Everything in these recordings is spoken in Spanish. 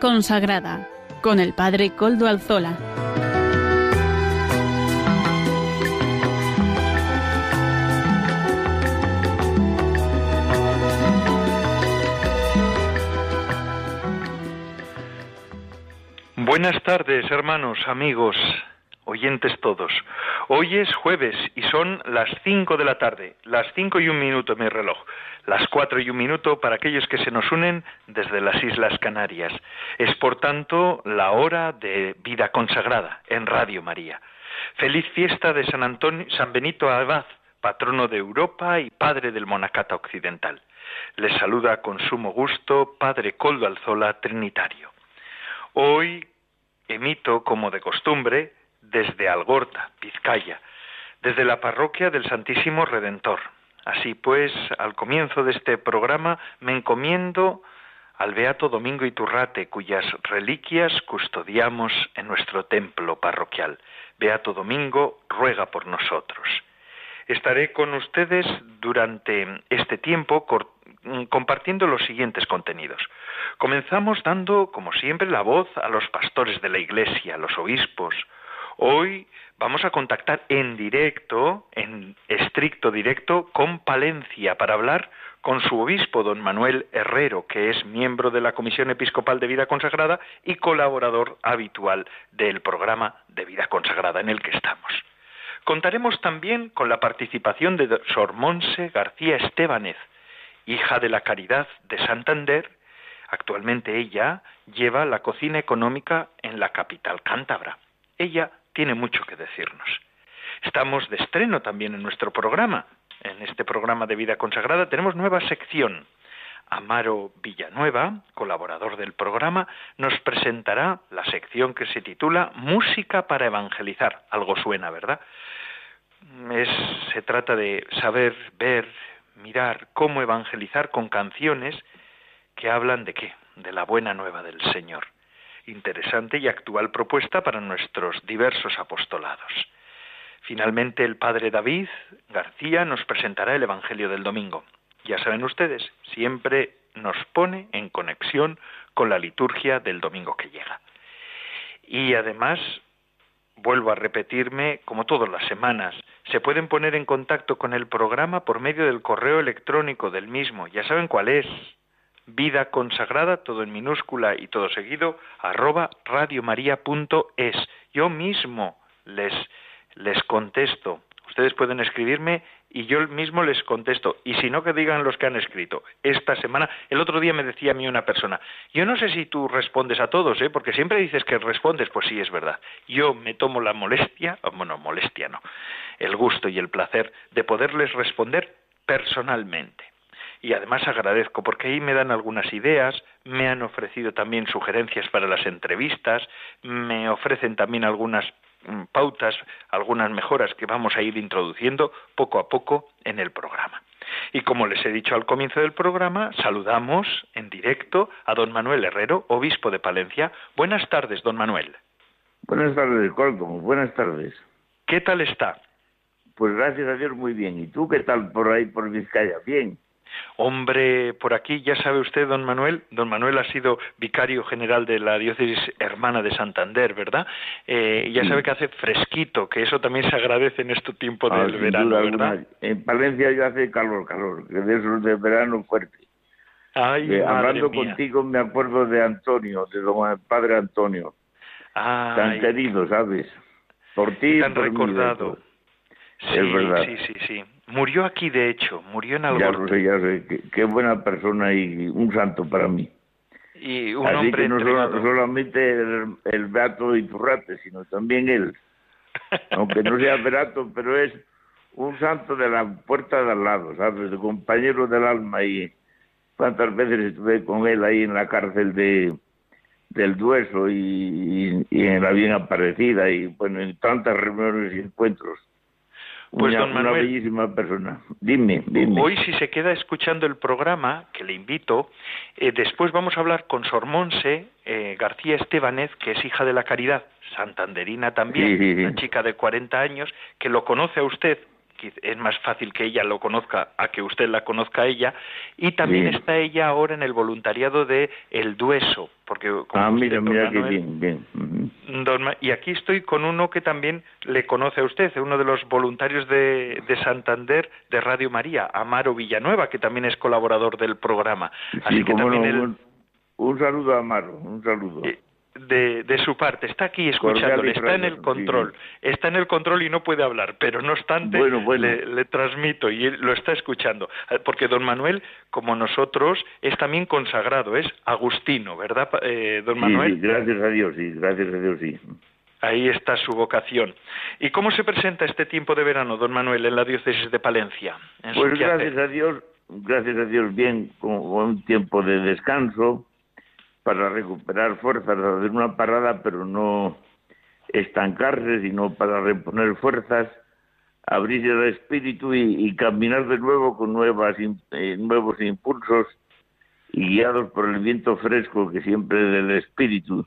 Consagrada con el Padre Coldo Alzola. Buenas tardes, hermanos, amigos, oyentes todos. Hoy es jueves son las cinco de la tarde, las cinco y un minuto mi reloj, las cuatro y un minuto para aquellos que se nos unen desde las Islas Canarias. Es por tanto la hora de vida consagrada en Radio María. Feliz fiesta de San Antonio, San Benito Abad, patrono de Europa y padre del Monacata Occidental. Les saluda con sumo gusto Padre Coldo Alzola Trinitario. Hoy emito, como de costumbre, desde Algorta, Vizcaya, desde la parroquia del Santísimo Redentor. Así pues, al comienzo de este programa me encomiendo al Beato Domingo Iturrate, cuyas reliquias custodiamos en nuestro templo parroquial. Beato Domingo ruega por nosotros. Estaré con ustedes durante este tiempo compartiendo los siguientes contenidos. Comenzamos dando, como siempre, la voz a los pastores de la Iglesia, a los obispos, Hoy vamos a contactar en directo, en estricto directo, con Palencia para hablar con su obispo, don Manuel Herrero, que es miembro de la Comisión Episcopal de Vida Consagrada y colaborador habitual del programa de Vida Consagrada en el que estamos. Contaremos también con la participación de Sor Monse García Estebanez, hija de la Caridad de Santander. Actualmente ella lleva la cocina económica en la capital cántabra. Ella tiene mucho que decirnos. Estamos de estreno también en nuestro programa. En este programa de vida consagrada tenemos nueva sección. Amaro Villanueva, colaborador del programa, nos presentará la sección que se titula Música para evangelizar. Algo suena, ¿verdad? se trata de saber, ver, mirar cómo evangelizar con canciones que hablan de qué? De la buena nueva del Señor interesante y actual propuesta para nuestros diversos apostolados. Finalmente, el padre David García nos presentará el Evangelio del Domingo. Ya saben ustedes, siempre nos pone en conexión con la liturgia del domingo que llega. Y además, vuelvo a repetirme, como todas las semanas, se pueden poner en contacto con el programa por medio del correo electrónico del mismo. Ya saben cuál es, vida consagrada, todo en minúscula y todo seguido, arroba radiomaria.es. Yo mismo les, les contesto. Ustedes pueden escribirme y yo mismo les contesto. Y si no, que digan los que han escrito. Esta semana, el otro día me decía a mí una persona, yo no sé si tú respondes a todos, ¿eh? porque siempre dices que respondes, pues sí, es verdad. Yo me tomo la molestia, bueno, molestia no, el gusto y el placer de poderles responder personalmente y además agradezco porque ahí me dan algunas ideas, me han ofrecido también sugerencias para las entrevistas, me ofrecen también algunas mm, pautas, algunas mejoras que vamos a ir introduciendo poco a poco en el programa. Y como les he dicho al comienzo del programa, saludamos en directo a don Manuel Herrero, obispo de Palencia. Buenas tardes, don Manuel. Buenas tardes, Coldo. Buenas tardes. ¿Qué tal está? Pues gracias a Dios muy bien. ¿Y tú qué tal por ahí, por Vizcaya? Bien. Hombre, por aquí ya sabe usted, don Manuel, don Manuel ha sido vicario general de la diócesis hermana de Santander, ¿verdad? Eh, ya sabe que hace fresquito, que eso también se agradece en este tiempo ah, del verano, ¿verdad? En Palencia ya hace calor, calor, que de esos de verano fuerte. Ay, hablando contigo me acuerdo de Antonio, de don padre Antonio. Tan querido, ¿sabes? Por ti. Tan recordado. Sí, sí, sí, sí. Murió aquí, de hecho, murió en Algorta. Ya lo sé, ya sé. Qué, buena persona y un santo para mí. Y un Así hombre que no solamente el, el Beato Iturrate, sino también él. Aunque no sea Beato, pero es un santo de la puerta de al lado, ¿sabes? De compañero del alma. Y cuántas veces estuve con él ahí en la cárcel de del Dueso y, y en la bien aparecida y bueno en tantas reuniones y encuentros pues don Manuel, una bellísima persona. Dime, dime. Hoy si se queda escuchando el programa, que le invito, eh, después vamos a hablar con Sor Monse eh, García Estebanez, que es hija de la Caridad, santanderina también, una chica de 40 años, que lo conoce a usted, es más fácil que ella lo conozca a que usted la conozca a ella. Y también está ella ahora en el voluntariado de El Dueso, porque ah, mira, mira qué bien, bien. y aquí estoy con uno que también le conoce a usted, uno de los voluntarios de, de Santander de Radio María, Amaro Villanueva, que también es colaborador del programa. Así que también un, saludo a Amaro, un saludo. Eh, de, de, su parte, está aquí escuchándole, está en el control, está en el control y no puede hablar, pero no obstante Le, transmito y él lo está escuchando, eh, porque don Manuel, como nosotros, es también consagrado, es agustino, ¿verdad, eh, don Manuel? Sí, gracias a Dios, sí, gracias a Dios, sí. Ahí está su vocación. ¿Y cómo se presenta este tiempo de verano, don Manuel, en la diócesis de Palencia? Pues gracias a Dios, gracias a Dios, bien, con un tiempo de descanso, para recuperar fuerzas, hacer una parada, pero no estancarse, sino para reponer fuerzas, abrirse el espíritu y, caminar de nuevo con nuevas, eh, nuevos impulsos y guiados por el viento fresco que siempre es del espíritu,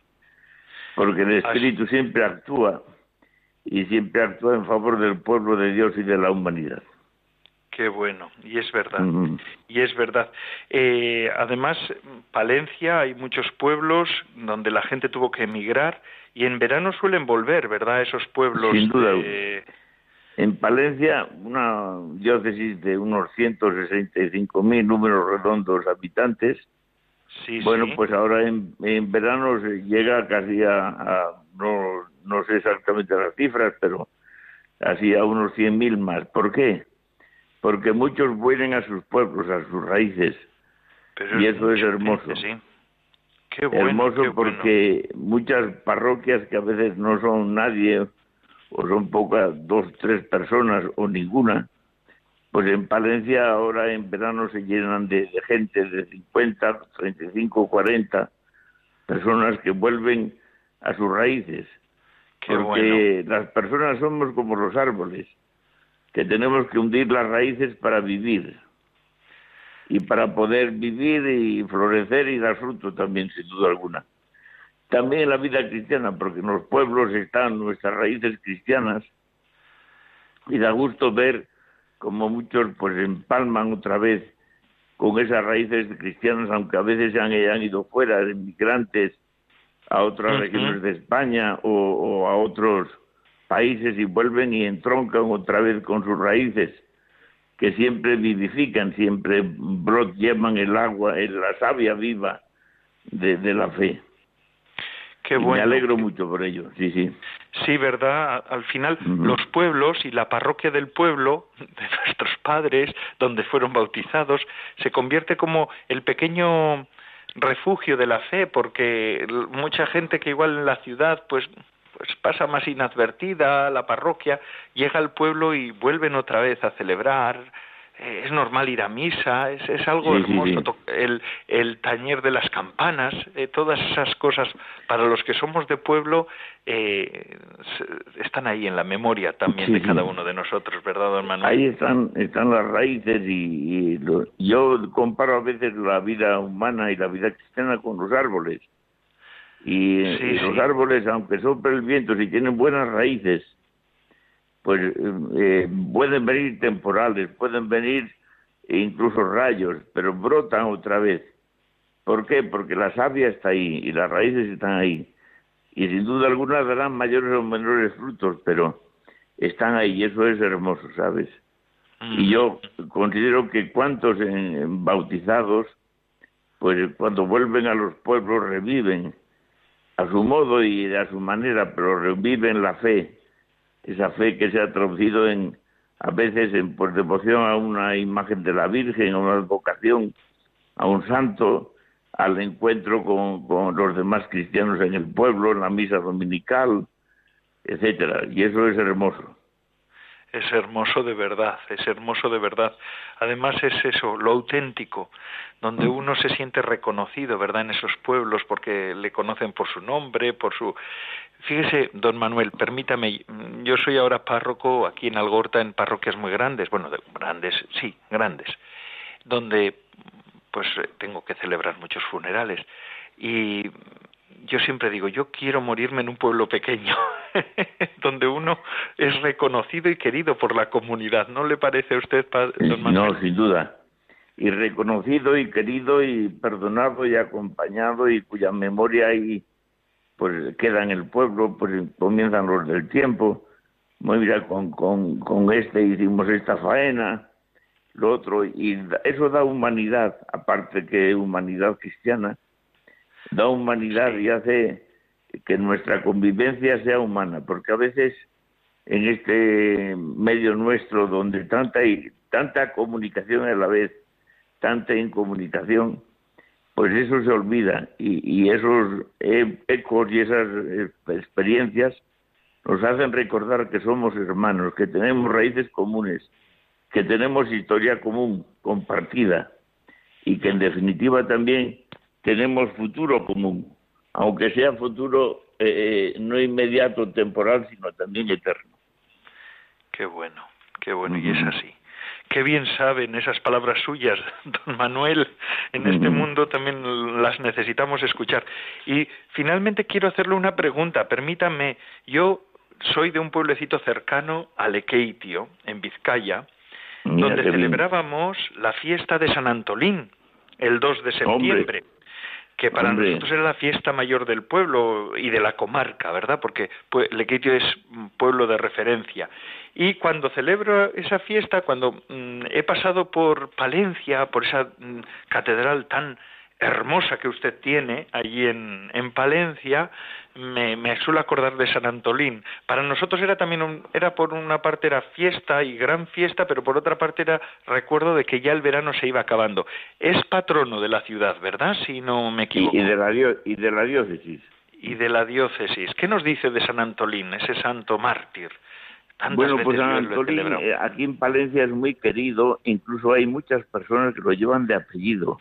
porque el espíritu siempre actúa y siempre actúa en favor del pueblo de Dios y de la humanidad. Qué bueno, y es verdad, y es verdad. Eh, además, Palencia hay muchos pueblos donde la gente tuvo que emigrar y en verano suelen volver, ¿verdad? Esos pueblos. Sin duda. En Palencia, una diócesis de unos 165.000 números redondos habitantes. Sí, bueno, pues ahora en, verano se llega casi a, no, no sé exactamente las cifras, pero casi a unos 100.000 más. ¿Por qué? Porque muchos vuelven a sus pueblos, a sus raíces, y eso es hermoso. sí. Qué hermoso porque muchas parroquias que a veces no son nadie, o son pocas, dos, tres personas, o ninguna, pues en Palencia ahora en verano se llenan de, gente de 50, 35, 40 personas que vuelven a sus raíces. porque las personas somos como los árboles que tenemos que hundir las raíces para vivir. Y para poder vivir y florecer y dar fruto también, sin duda alguna. También en la vida cristiana, porque en los pueblos están nuestras raíces cristianas. Y da gusto ver como muchos pues empalman otra vez con esas raíces cristianas, aunque a veces se han, ido fuera, inmigrantes a otras regiones de España o a otros países y vuelven y entroncan otra vez con sus raíces, que siempre vivifican, siempre brot llevan el agua, en la savia viva de, la fe. Qué bueno. Me alegro mucho por ello, sí, sí. Sí, ¿verdad? Al final, los pueblos y la parroquia del pueblo, de nuestros padres, donde fueron bautizados, se convierte como el pequeño refugio de la fe, porque mucha gente que igual en la ciudad, pues pues pasa más inadvertida la parroquia, llega al pueblo y vuelven otra vez a celebrar, eh, es normal ir a misa, es, es algo hermoso, El, el tañer de las campanas, eh, todas esas cosas para los que somos de pueblo eh, están ahí en la memoria también de cada uno de nosotros, ¿verdad, don Manuel? Ahí están, están las raíces y, yo comparo a veces la vida humana y la vida cristiana con los árboles. Y, los árboles, aunque sopla el viento, si tienen buenas raíces, pues eh, pueden venir temporales, pueden venir incluso rayos, pero brotan otra vez. ¿Por qué? Porque la savia está ahí y las raíces están ahí. Y sin duda alguna darán mayores o menores frutos, pero están ahí y eso es hermoso, ¿sabes? Y yo considero que cuantos bautizados, pues cuando vuelven a los pueblos reviven a su modo y a su manera, pero reviven la fe, esa fe que se ha traducido en a veces en por devoción a una imagen de la Virgen, a una vocación a un santo, al encuentro con, con los demás cristianos en el pueblo, en la misa dominical, etcétera, y eso es hermoso es hermoso de verdad, es hermoso de verdad. Además es eso, lo auténtico, donde uno se siente reconocido, ¿verdad? En esos pueblos porque le conocen por su nombre, por su... Fíjese, don Manuel, permítame, yo soy ahora párroco aquí en Algorta en parroquias muy grandes, bueno, grandes, sí, grandes, donde pues tengo que celebrar muchos funerales y yo siempre digo, yo quiero morirme en un pueblo pequeño, donde uno es reconocido y querido por la comunidad. ¿No le parece a usted, don Manuel? No, sin duda. Y reconocido y querido y perdonado y acompañado y cuya memoria y pues queda en el pueblo, pues comienzan los del tiempo. Mira, con, con, con este hicimos esta faena, lo otro, y eso da humanidad, aparte que humanidad cristiana, da humanidad y hace que nuestra convivencia sea humana, porque a veces en este medio nuestro donde tanta y tanta comunicación a la vez, tanta incomunicación, pues eso se olvida y, esos e, ecos y esas experiencias nos hacen recordar que somos hermanos, que tenemos raíces comunes, que tenemos historia común, compartida y que en definitiva también tenemos futuro común, aunque sea futuro eh, eh, no inmediato, temporal, sino también eterno. Qué bueno, qué bueno, y es así. Qué bien saben esas palabras suyas, don Manuel. En este mundo también las necesitamos escuchar. Y finalmente quiero hacerle una pregunta. Permítame, yo soy de un pueblecito cercano a Lequeitio, en Vizcaya, donde celebrábamos la fiesta de San Antolín, el 2 de septiembre que para nosotros era la fiesta mayor del pueblo y de la comarca, ¿verdad? Porque Lequitio es un pueblo de referencia. Y cuando celebro esa fiesta, cuando mm, he pasado por Palencia, por esa mm, catedral tan hermosa que usted tiene allí en, en Palencia, me, me, suelo acordar de San Antolín. Para nosotros era también, era por una parte era fiesta y gran fiesta, pero por otra parte era recuerdo de que ya el verano se iba acabando. Es patrono de la ciudad, ¿verdad? Si no me equivoco. Y, de, la, y de la diócesis. Y de la diócesis. ¿Qué nos dice de San Antolín, ese santo mártir? bueno, pues San Antolín eh, aquí en Palencia es muy querido, incluso hay muchas personas que lo llevan de apellido.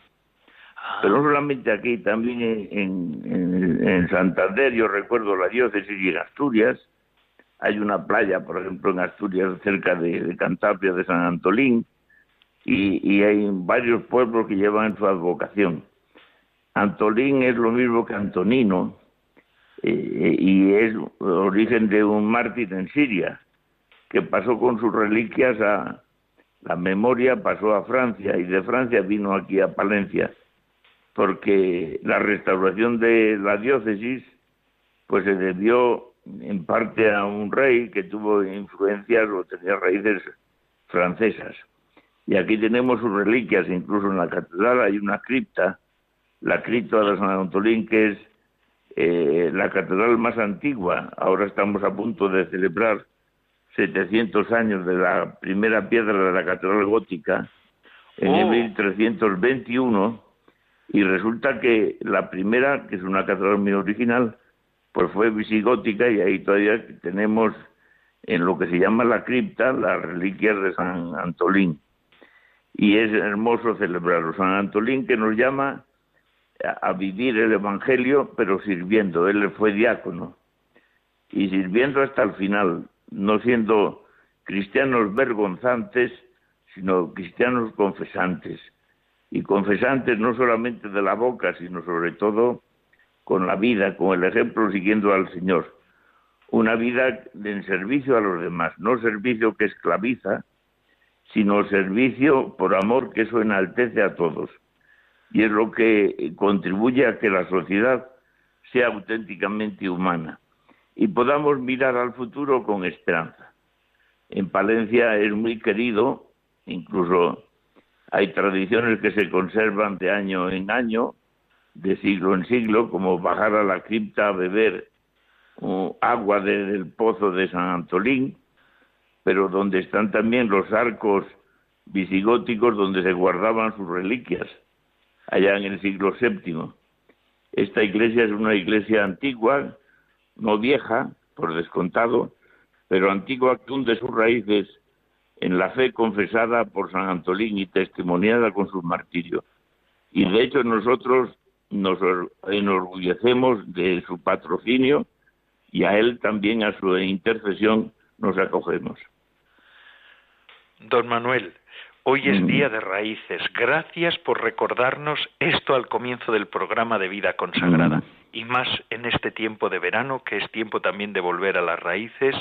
Pero no solamente aquí, también en, en, Santander, yo recuerdo la diócesis y en Asturias, hay una playa, por ejemplo, en Asturias, cerca de, Cantabria, de San Antolín, y, hay varios pueblos que llevan su advocación. Antolín es lo mismo que Antonino, eh, y es origen de un mártir en Siria, que pasó con sus reliquias a la memoria, pasó a Francia, y de Francia vino aquí a Palencia porque la restauración de la diócesis pues se debió en parte a un rey que tuvo influencias o tenía raíces francesas. Y aquí tenemos sus reliquias, incluso en la catedral hay una cripta, la cripta de San Antolín, que es eh, la catedral más antigua. Ahora estamos a punto de celebrar 700 años de la primera piedra de la catedral gótica en el 1321 y resulta que la primera, que es una catedral muy original, pues fue visigótica y ahí todavía tenemos en lo que se llama la cripta las reliquias de San Antolín. Y es hermoso celebrarlo. San Antolín que nos llama a, vivir el Evangelio, pero sirviendo. Él fue diácono. Y sirviendo hasta el final, no siendo cristianos vergonzantes, sino cristianos confesantes y confesantes no solamente de la boca, sino sobre todo con la vida, con el ejemplo siguiendo al Señor. Una vida en servicio a los demás, no servicio que esclaviza, sino servicio por amor que eso enaltece a todos. Y es lo que contribuye a que la sociedad sea auténticamente humana y podamos mirar al futuro con esperanza. En Palencia es muy querido, incluso hay tradiciones que se conservan de año en año, de siglo en siglo, como bajar a la cripta a beber agua del pozo de San Antolín, pero donde están también los arcos visigóticos donde se guardaban sus reliquias, allá en el siglo VII. Esta iglesia es una iglesia antigua, no vieja, por descontado, pero antigua que hunde sus raíces en la fe confesada por San Antolín y testimoniada con su martirio. Y de hecho nosotros nos enorgullecemos de su patrocinio y a él también a su intercesión nos acogemos. Don Manuel, hoy es mm. día de raíces. Gracias por recordarnos esto al comienzo del programa de vida consagrada. Mm. y más en este tiempo de verano, que es tiempo también de volver a las raíces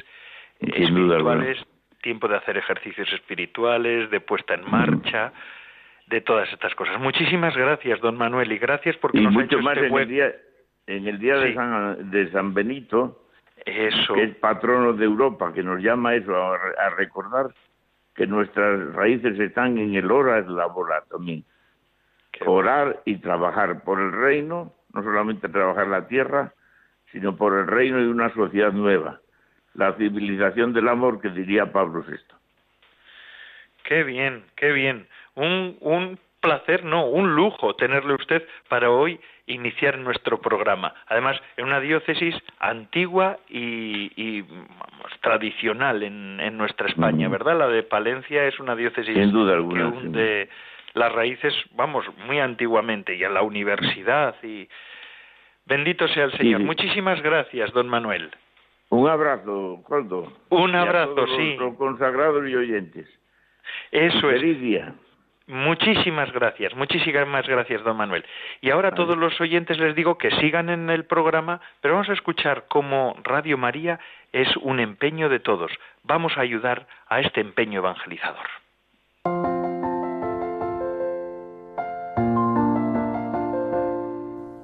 espirituales, tiempo de hacer ejercicios espirituales, de puesta en marcha, de todas estas cosas. Muchísimas gracias, don Manuel, y gracias porque nos mucho ha más este en, el día, en el día de, San, de San Benito, eso. que es patrono de Europa, que nos llama eso a, recordar que nuestras raíces están en el orar labora también. Orar y trabajar por el reino, no solamente trabajar la tierra, sino por el reino de una sociedad nueva, la civilización del amor que diría Pablo VI. Qué bien, qué bien. Un, un placer, no, un lujo tenerle usted para hoy iniciar nuestro programa. Además, en una diócesis antigua y, vamos, tradicional en, en, nuestra España, ¿verdad? La de Palencia es una diócesis Sin duda alguna, que hunde las raíces, vamos, muy antiguamente, y a la universidad. y Bendito sea el Señor. Muchísimas gracias, don Manuel. Un abrazo, Coldo. Un abrazo, sí. Los consagrados y oyentes. Eso es. Feliz día. Muchísimas gracias, muchísimas gracias, don Manuel. Y ahora a todos los oyentes les digo que sigan en el programa, pero vamos a escuchar cómo Radio María es un empeño de todos. Vamos a ayudar a este empeño evangelizador.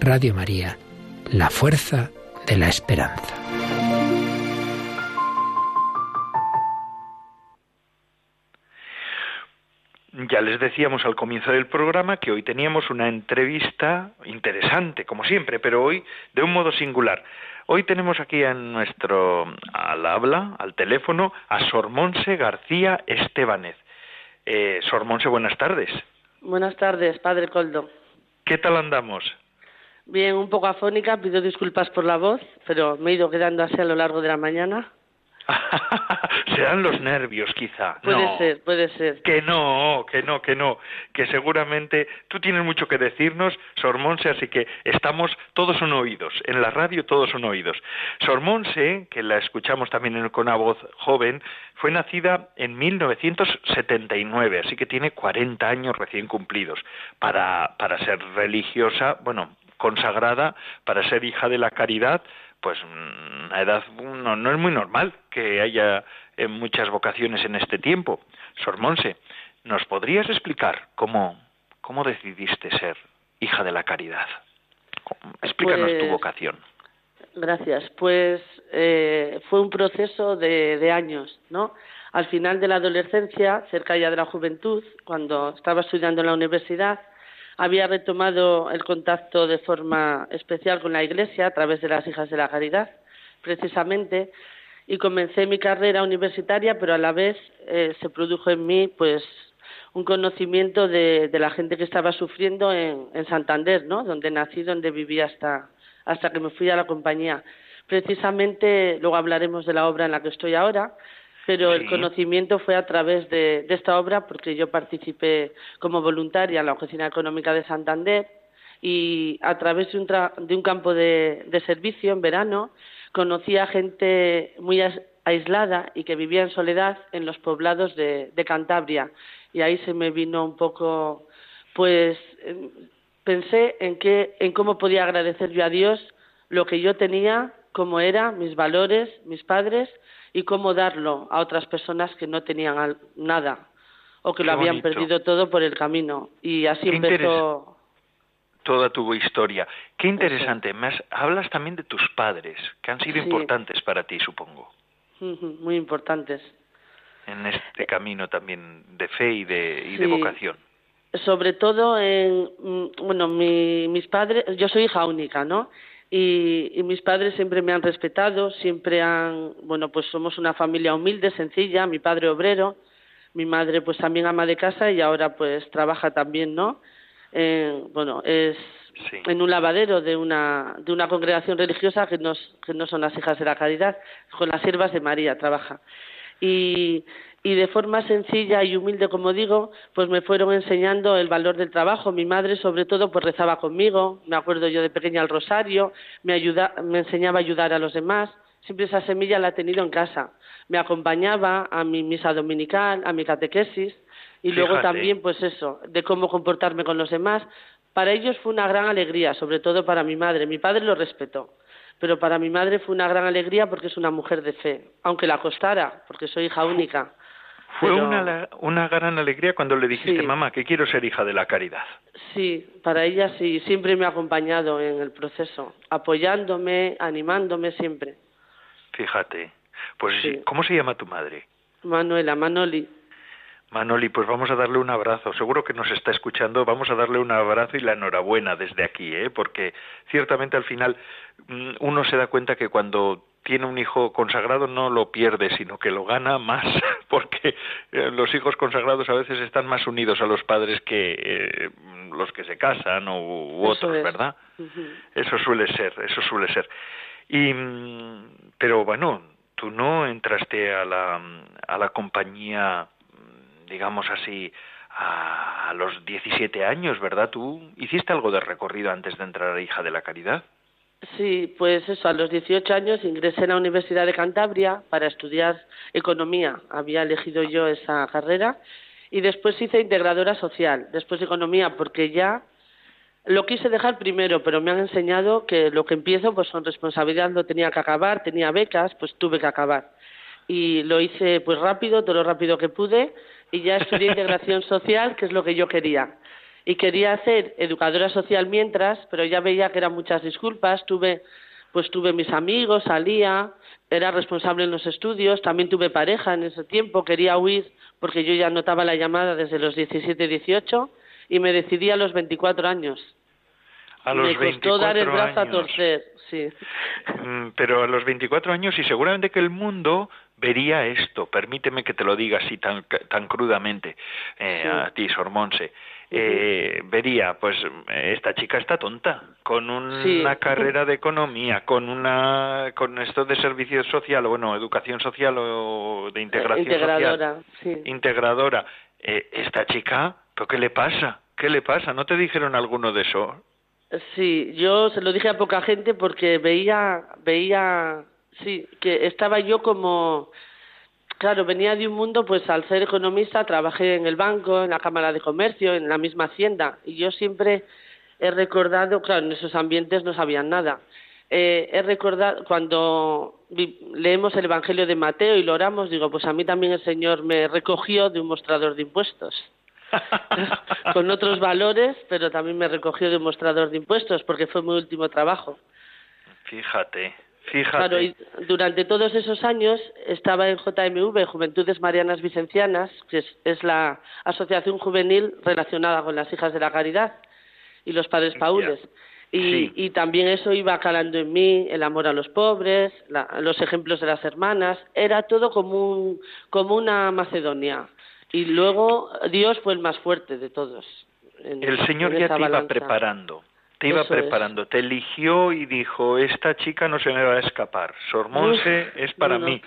Radio María, la fuerza de la esperanza. Ya les decíamos al comienzo del programa que hoy teníamos una entrevista interesante, como siempre, pero hoy de un modo singular. Hoy tenemos aquí en nuestro al habla, al teléfono, a Sor Monse García Estebanez. Eh, Sor Monse, buenas tardes. Buenas tardes, Padre Coldo. ¿Qué tal andamos? Bien, un poco afónica, pido disculpas por la voz, pero me he ido quedando así a lo largo de la mañana. Serán los nervios, quizá. Puede ser, puede ser. Que no, que no, que no. Que seguramente tú tienes mucho que decirnos, Sor Monse, así que estamos, todos son oídos. En la radio todos son oídos. Sor Monse, que la escuchamos también con una voz joven, fue nacida en 1979, así que tiene 40 años recién cumplidos. Para, para ser religiosa, bueno, consagrada, para ser hija de la caridad, pues una edad no, no es muy normal que haya eh, muchas vocaciones en este tiempo. Sor Monse, ¿nos podrías explicar cómo, cómo decidiste ser hija de la caridad? Explícanos tu Pues, vocación. Gracias. Pues eh, fue un proceso de, de años, ¿no? Al final de la adolescencia, cerca ya de la juventud, cuando estaba estudiando en la universidad, había retomado el contacto de forma especial con la Iglesia a través de las Hijas de la Caridad, precisamente, y comencé mi carrera universitaria, pero a la vez eh, se produjo en mí pues un conocimiento de, la gente que estaba sufriendo en, Santander, ¿no? Donde nací, donde viví hasta, hasta que me fui a la compañía. Precisamente, luego hablaremos de la obra en la que estoy ahora, pero el conocimiento fue a través de, esta obra porque yo participé como voluntaria en la Oficina Económica de Santander y a través de un, de un campo de, de servicio en verano conocí a gente muy aislada y que vivía en soledad en los poblados de, Cantabria. Y ahí se me vino un poco, pues em, pensé en, qué, en cómo podía agradecer yo a Dios lo que yo tenía, cómo era, mis valores, mis padres, y cómo darlo a otras personas que no tenían nada o que lo habían perdido todo por el camino. Y así empezó toda tu historia. Qué interesante. Más, hablas también de tus padres, que han sido importantes para ti, supongo. Muy importantes. En este camino también de fe y de, y de vocación. Sobre todo, en, mm, bueno, mis padres, yo soy hija única, ¿no? Y, y, mis padres siempre me han respetado, siempre han, bueno, pues somos una familia humilde, sencilla, mi padre obrero, mi madre pues también ama de casa y ahora pues trabaja también, ¿no? bueno, es en un lavadero de una, de una congregación religiosa que que no son las hijas de la caridad, con las siervas de María trabaja. Y, y de forma sencilla y humilde, como digo, pues me fueron enseñando el valor del trabajo. Mi madre, sobre todo, pues rezaba conmigo, me acuerdo yo de pequeña al rosario, me, ayuda, me enseñaba a ayudar a los demás. Siempre esa semilla la he tenido en casa. Me acompañaba a mi misa dominical, a mi catequesis, y luego también, pues eso, de cómo comportarme con los demás. Para ellos fue una gran alegría, sobre todo para mi madre. Mi padre lo respetó, pero para mi madre fue una gran alegría porque es una mujer de fe, aunque la costara, porque soy hija única. Fue una, una gran alegría cuando le dijiste, mamá, que quiero ser hija de la caridad. Sí, para ella sí, siempre me ha acompañado en el proceso, apoyándome, animándome siempre. Fíjate, pues ¿cómo se llama tu madre? Manuela, Manoli. Manoli, pues vamos a darle un abrazo. Seguro que nos está escuchando. Vamos a darle un abrazo y la enhorabuena desde aquí, ¿eh? porque ciertamente al final mm, uno se da cuenta que cuando tiene un hijo consagrado no lo pierde, sino que lo gana más, porque eh, los hijos consagrados a veces están más unidos a los padres que eh, los que se casan u, otros, ¿verdad? Eso suele ser, eso suele ser. Y, mm, pero bueno, tú no entraste a la, a la compañía digamos así, a, los 17 años, ¿verdad? ¿Tú hiciste algo de recorrido antes de entrar a Hija de la Caridad? Sí, pues eso, a los 18 años ingresé en la Universidad de Cantabria para estudiar economía. Había elegido yo esa carrera y después hice integradora social, después economía, porque ya lo quise dejar primero, pero me han enseñado que lo que empiezo, pues con responsabilidad lo tenía que acabar, tenía becas, pues tuve que acabar. Y lo hice pues rápido, todo lo rápido que pude, y ya estudié integración social, que es lo que yo quería. Y quería hacer educadora social mientras, pero ya veía que eran muchas disculpas. Tuve, pues tuve mis amigos, salía, era responsable en los estudios, también tuve pareja en ese tiempo, quería huir porque yo ya notaba la llamada desde los 17, 18 y me decidí a los 24 años. A los me costó dar el brazo a torcer, sí. Mm, pero a los 24 años y seguramente que el mundo vería esto, permíteme que te lo diga así tan, tan crudamente eh, a ti, Sormonse, eh, vería, pues esta chica está tonta, con una carrera de economía, con una con esto de servicio social, o bueno, educación social o de integración integradora, social, integradora. Eh, esta chica, qué le pasa? ¿Qué le pasa? ¿No te dijeron alguno de eso? Sí, yo se lo dije a poca gente porque veía veía Sí, que estaba yo como, claro, venía de un mundo, pues al ser economista trabajé en el banco, en la Cámara de Comercio, en la misma hacienda, y yo siempre he recordado, claro, en esos ambientes no sabían nada. Eh, he recordado, cuando leemos el Evangelio de Mateo y lo oramos, digo, pues a mí también el Señor me recogió de un mostrador de impuestos. con otros valores, pero también me recogió de un mostrador de impuestos porque fue mi último trabajo. Fíjate. Claro, y durante todos esos años estaba en JMV, Juventudes Marianas Vicencianas, que es, la asociación juvenil relacionada con las hijas de la caridad y los padres paules. Y, y también eso iba calando en mí, el amor a los pobres, los ejemplos de las hermanas, era todo como, un, como una Macedonia. Y luego Dios fue el más fuerte de todos. el Señor ya te iba preparando, te iba preparando, te eligió y dijo, esta chica no se me va a escapar, Sormonse es para mí.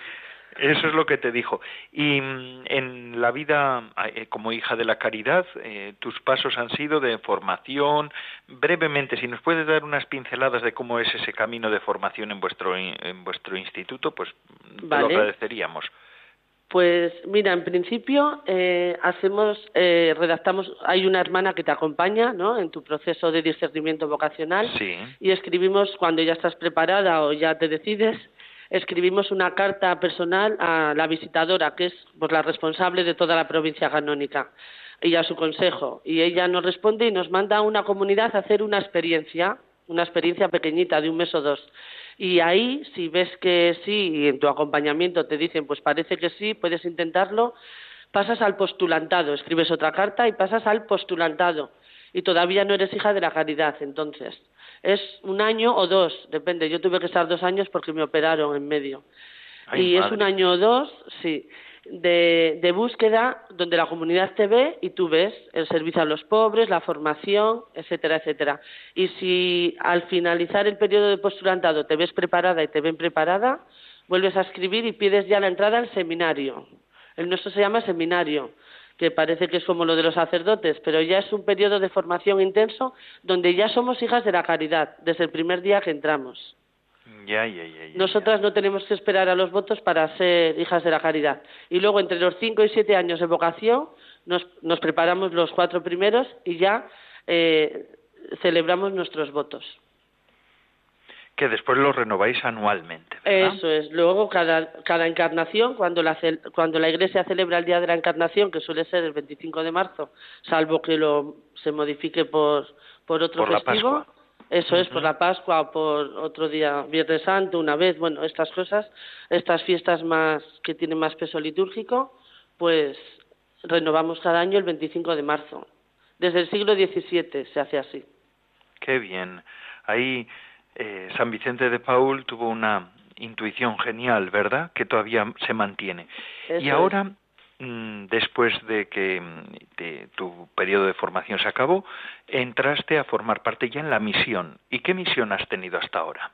Eso es lo que te dijo. Y mm, en la vida eh, como hija de la caridad, eh, tus pasos han sido de formación. Brevemente, si nos puedes dar unas pinceladas de cómo es ese camino de formación en vuestro, en vuestro instituto, pues te lo agradeceríamos. Pues mira, en principio eh, hacemos, redactamos, hay una hermana que te acompaña, ¿no? En tu proceso de discernimiento vocacional. Sí. Y escribimos cuando ya estás preparada o ya te decides, escribimos una carta personal a la visitadora, que es pues, la responsable de toda la provincia canónica, y a su consejo. Y ella nos responde y nos manda a una comunidad a hacer una experiencia, una experiencia pequeñita de un mes o dos. Y ahí, si ves que sí y en tu acompañamiento te dicen, pues parece que sí, puedes intentarlo, pasas al postulantado, escribes otra carta y pasas al postulantado. Y todavía no eres hija de la caridad, entonces es un año o dos, depende. Yo tuve que estar dos años porque me operaron en medio. y es un año o dos, sí, de, de búsqueda donde la comunidad te ve y tú ves el servicio a los pobres, la formación, etcétera, etcétera. Y si al finalizar el periodo de postulantado te ves preparada y te ven preparada, vuelves a escribir y pides ya la entrada al seminario. El nuestro se llama seminario que parece que es como lo de los sacerdotes, pero ya es un periodo de formación intenso donde ya somos hijas de la caridad desde el primer día que entramos. Ya, ya, Nosotras no tenemos que esperar a los votos para ser hijas de la caridad. Y luego, entre los cinco y siete años de vocación, nos, nos preparamos los cuatro primeros y ya eh, celebramos nuestros votos que después lo renováis anualmente. Eso es. Luego, cada, cada encarnación, cuando la, cuando la Iglesia celebra el Día de la Encarnación, que suele ser el 25 de marzo, salvo que lo se modifique por, por otro festivo. Eso es, por la Pascua o por otro día, Viernes Santo, una vez, bueno, estas cosas, estas fiestas más que tienen más peso litúrgico, pues renovamos cada año el 25 de marzo. Desde el siglo XVII se hace así. Qué bien. Ahí eh, San Vicente de Paul tuvo una intuición genial, ¿verdad? Que todavía se mantiene. y ahora, después de que mm, tu periodo de formación se acabó, entraste a formar parte ya en la misión. ¿Y qué misión has tenido hasta ahora?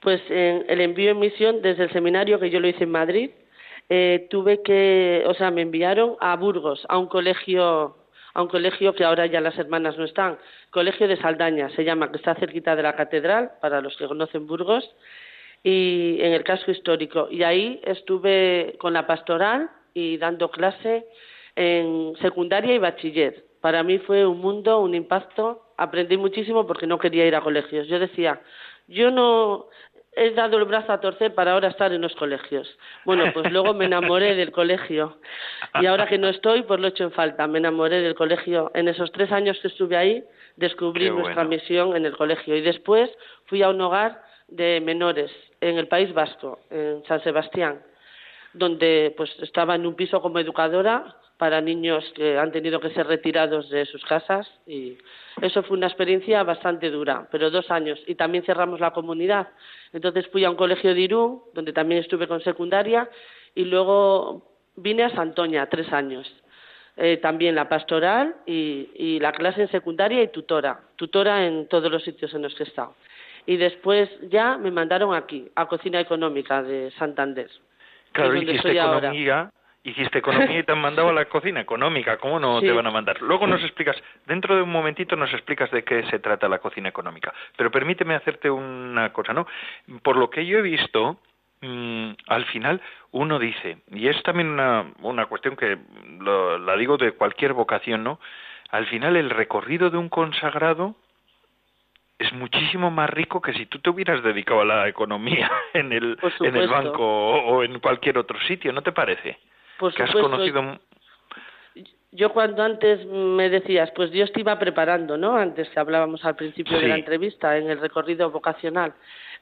Pues en el envío en misión desde el seminario que yo lo hice en Madrid, eh, tuve que, o sea, me enviaron a Burgos, a un colegio a un colegio que ahora ya las hermanas no están, Colegio de Saldaña se llama, que está cerquita de la catedral, para los que conocen Burgos, y en el casco histórico. Y ahí estuve con la pastoral y dando clase en secundaria y bachiller. Para mí fue un mundo, un impacto. Aprendí muchísimo porque no quería ir a colegios. Yo decía, yo no, he dado el brazo a torcer para ahora estar en los colegios. Bueno, pues luego me enamoré del colegio y ahora que no estoy, pues lo he hecho en falta. Me enamoré del colegio. En esos tres años que estuve ahí, descubrí nuestra misión en el colegio y después fui a un hogar de menores en el País Vasco, en San Sebastián, donde pues estaba en un piso como educadora para niños que han tenido que ser retirados de sus casas y eso fue una experiencia bastante dura, pero dos años. Y también cerramos la comunidad. Entonces fui a un colegio de Irún, donde también estuve con secundaria, y luego vine a Santoña, tres años. Eh, también la pastoral y, y, la clase en secundaria y tutora, tutora en todos los sitios en los que he estado. Y después ya me mandaron aquí, a Cocina Económica de Santander. Claro, hiciste economía, hiciste economía y te han mandado a la cocina económica, ¿cómo no te van a mandar? Luego nos explicas, dentro de un momentito nos explicas de qué se trata la cocina económica, pero permíteme hacerte una cosa, ¿no? Por lo que yo he visto, mm, al final uno dice, y es también una, una cuestión que la digo de cualquier vocación, ¿no? Al final el recorrido de un consagrado es muchísimo más rico que si tú te hubieras dedicado a la economía en el, en el banco o, en cualquier otro sitio, ¿no te parece? que has conocido yo cuando antes me decías, pues Dios te iba preparando, ¿no? Antes que hablábamos al principio de la entrevista, en el recorrido vocacional,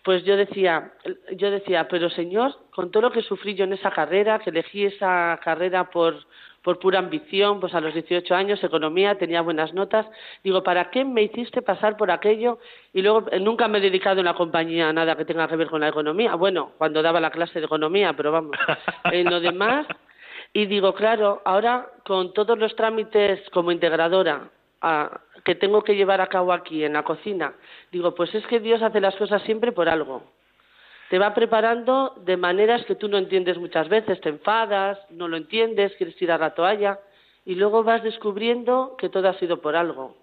pues yo decía, yo decía, pero Señor, con todo lo que sufrí yo en esa carrera, que elegí esa carrera por, por pura ambición, pues a los 18 años, economía, tenía buenas notas. Digo, ¿para qué me hiciste pasar por aquello? Y luego eh, nunca me he dedicado en la compañía a nada que tenga que ver con la economía. Bueno, cuando daba la clase de economía, pero vamos, en lo demás. Y digo, claro, ahora con todos los trámites como integradora que tengo que llevar a cabo aquí en la cocina, digo, pues es que Dios hace las cosas siempre por algo te va preparando de maneras que tú no entiendes muchas veces, te enfadas, no lo entiendes, quieres tirar la toalla y luego vas descubriendo que todo ha sido por algo.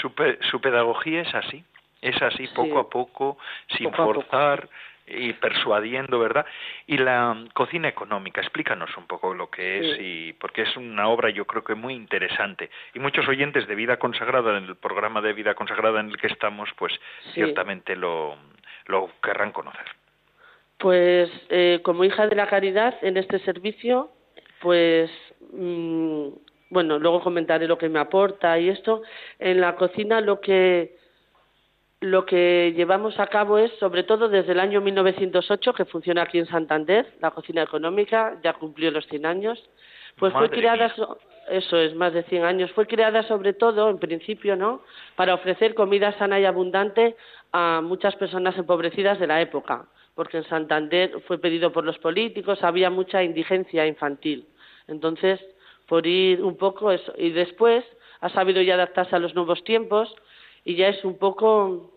Su, pedagogía es así, es así poco a poco, sin forzar y persuadiendo, ¿verdad? Y la cocina económica, explícanos un poco lo que es y porque es una obra yo creo que muy interesante. Y muchos oyentes de Vida Consagrada en el programa de Vida Consagrada en el que estamos, pues ciertamente lo lo querrán conocer. Pues eh, como hija de la caridad en este servicio, pues mm, bueno, luego comentaré lo que me aporta y esto. En la cocina lo que lo que llevamos a cabo es, sobre todo desde el año 1908, que funciona aquí en Santander, la cocina económica, ya cumplió los 100 años, pues fue creada, eso es, más de 100 años, fue creada sobre todo, en principio, ¿no?, para ofrecer comida sana y abundante a muchas personas empobrecidas de la época, porque en Santander fue pedido por los políticos, había mucha indigencia infantil. Entonces, por ir un poco eso. Y después ha sabido ya adaptarse a los nuevos tiempos y ya es un poco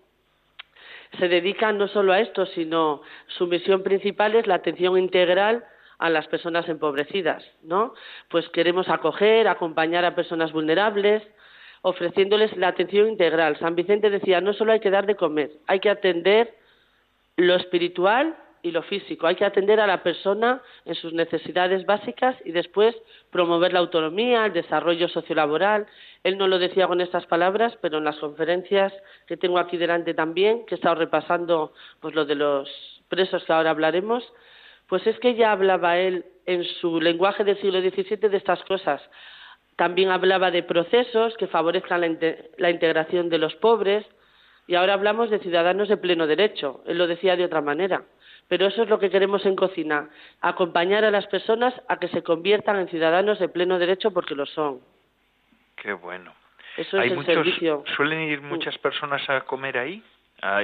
se dedica no solo a esto, sino su misión principal es la atención integral a las personas empobrecidas, ¿no? Pues queremos acoger, acompañar a personas vulnerables, ofreciéndoles la atención integral. San Vicente decía, no solo hay que dar de comer, hay que atender lo espiritual y lo físico. Hay que atender a la persona en sus necesidades básicas y después promover la autonomía, el desarrollo sociolaboral. Él no lo decía con estas palabras, pero en las conferencias que tengo aquí delante también, que he estado repasando pues lo de los presos que ahora hablaremos, pues es que ya hablaba él en su lenguaje del siglo XVII de estas cosas. También hablaba de procesos que favorezcan la, integración de los pobres y ahora hablamos de ciudadanos de pleno derecho. Él lo decía de otra manera. Pero eso es lo que queremos en cocina, acompañar a las personas a que se conviertan en ciudadanos de pleno derecho porque lo son. Qué bueno. Eso es el servicio. ¿Suelen ir muchas personas a comer ahí?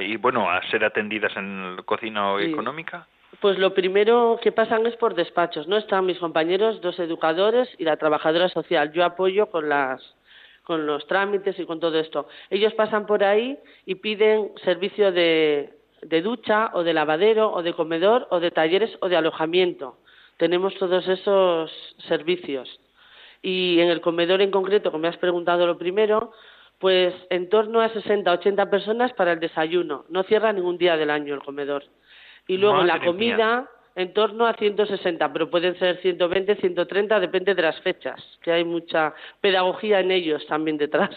y bueno, a ser atendidas en cocina económica. Pues lo primero que pasan es por despachos, ¿no? Están mis compañeros, dos educadores y la trabajadora social. Yo apoyo con las con los trámites y con todo esto. Ellos pasan por ahí y piden servicio de, de ducha o de lavadero o de comedor o de talleres o de alojamiento. Tenemos todos esos servicios. Y en el comedor en concreto, como me has preguntado lo primero, pues en torno a 60, 80 personas para el desayuno. No cierra ningún día del año el comedor. Y luego la comida en torno a 160, pero pueden ser 120, 130, depende de las fechas, que hay mucha pedagogía en ellos también detrás.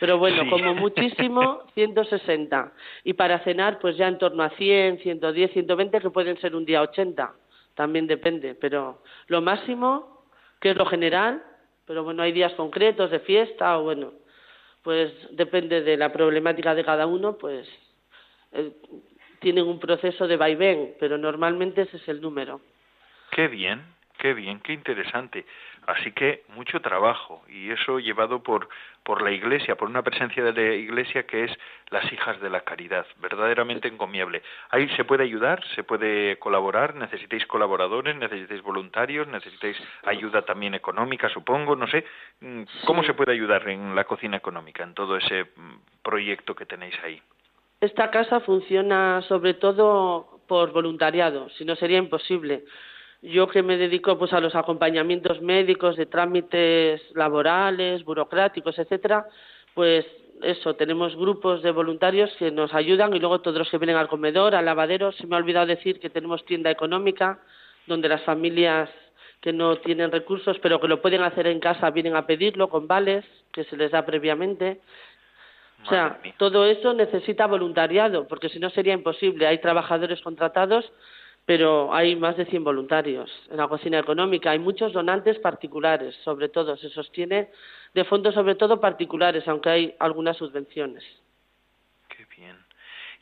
Pero bueno, como muchísimo, 160. Y para cenar, pues ya en torno a 100, 110, 120, que pueden ser un día 80. También depende. Pero lo máximo, que es lo general, pero bueno, hay días concretos de fiesta o bueno, pues depende de la problemática de cada uno, pues eh, tienen un proceso de vaivén, pero normalmente ese es el número. Qué bien, qué bien, qué interesante. Así que mucho trabajo y eso llevado por por la Iglesia, por una presencia de la Iglesia que es las hijas de la caridad, verdaderamente encomiable. Ahí se puede ayudar, se puede colaborar, necesitáis colaboradores, necesitáis voluntarios, necesitáis ayuda también económica, supongo, no sé, mm, ¿cómo se puede ayudar en la cocina económica, en todo ese mm, proyecto que tenéis ahí? Esta casa funciona sobre todo por voluntariado, si no sería imposible. Yo que me dedico pues a los acompañamientos médicos de trámites laborales, burocráticos, etcétera, pues eso, tenemos grupos de voluntarios que nos ayudan y luego todos los que vienen al comedor, al lavadero, se me ha olvidado decir que tenemos tienda económica donde las familias que no tienen recursos pero que lo pueden hacer en casa vienen a pedirlo con vales que se les da previamente o sea, todo eso necesita voluntariado, porque si no sería imposible. Hay trabajadores contratados, pero hay más de 100 voluntarios en la cocina económica. Hay muchos donantes particulares, sobre todo. Se sostiene de fondos, sobre todo particulares, aunque hay algunas subvenciones. Qué bien.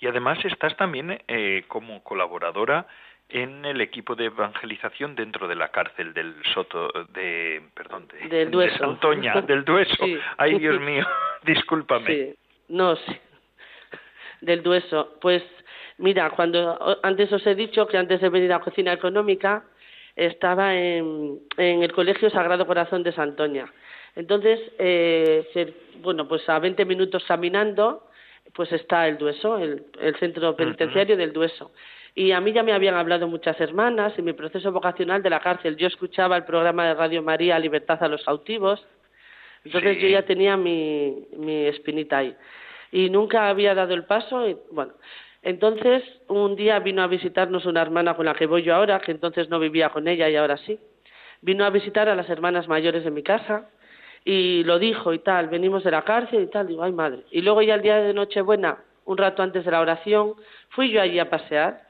Y además estás también eh, como colaboradora en el equipo de evangelización dentro de la cárcel del Soto de perdón de, del Dueso. Santoña, del Dueso. Ay, Dios mío, discúlpame. Sí. No, sí. Del Dueso. Pues mira, cuando antes os he dicho que antes de venir a Cocina Económica estaba en, en el Colegio Sagrado Corazón de Santoña. Entonces, eh, bueno, pues a 20 minutos caminando, pues está el Dueso, el, el centro penitenciario del Dueso. Y a mí ya me habían hablado muchas hermanas en mi proceso vocacional de la cárcel. Yo escuchaba el programa de Radio María Libertad a los cautivos. Entonces yo ya tenía mi, mi espinita ahí. Y nunca había dado el paso. Y, bueno, entonces un día vino a visitarnos una hermana con la que voy yo ahora, que entonces no vivía con ella y ahora sí. Vino a visitar a las hermanas mayores de mi casa y lo dijo y tal, venimos de la cárcel y tal, digo, ay madre. Y luego ya el día de Nochebuena, un rato antes de la oración, fui yo allí a pasear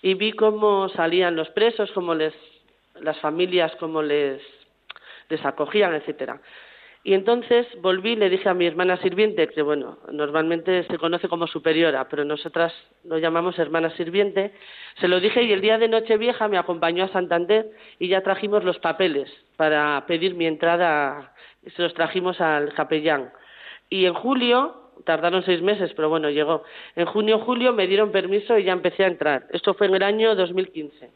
y vi cómo salían los presos, cómo les, las familias, cómo les, les acogían, etcétera. Y entonces volví y le dije a mi hermana sirviente, que bueno, normalmente se conoce como superiora, pero nosotras lo llamamos hermana sirviente, se lo dije y el día de Nochevieja me acompañó a Santander y ya trajimos los papeles para pedir mi entrada, se los trajimos al capellán. Y en julio tardaron seis meses, pero bueno, llegó. En junio, julio me dieron permiso y ya empecé a entrar. Esto fue en el año 2015.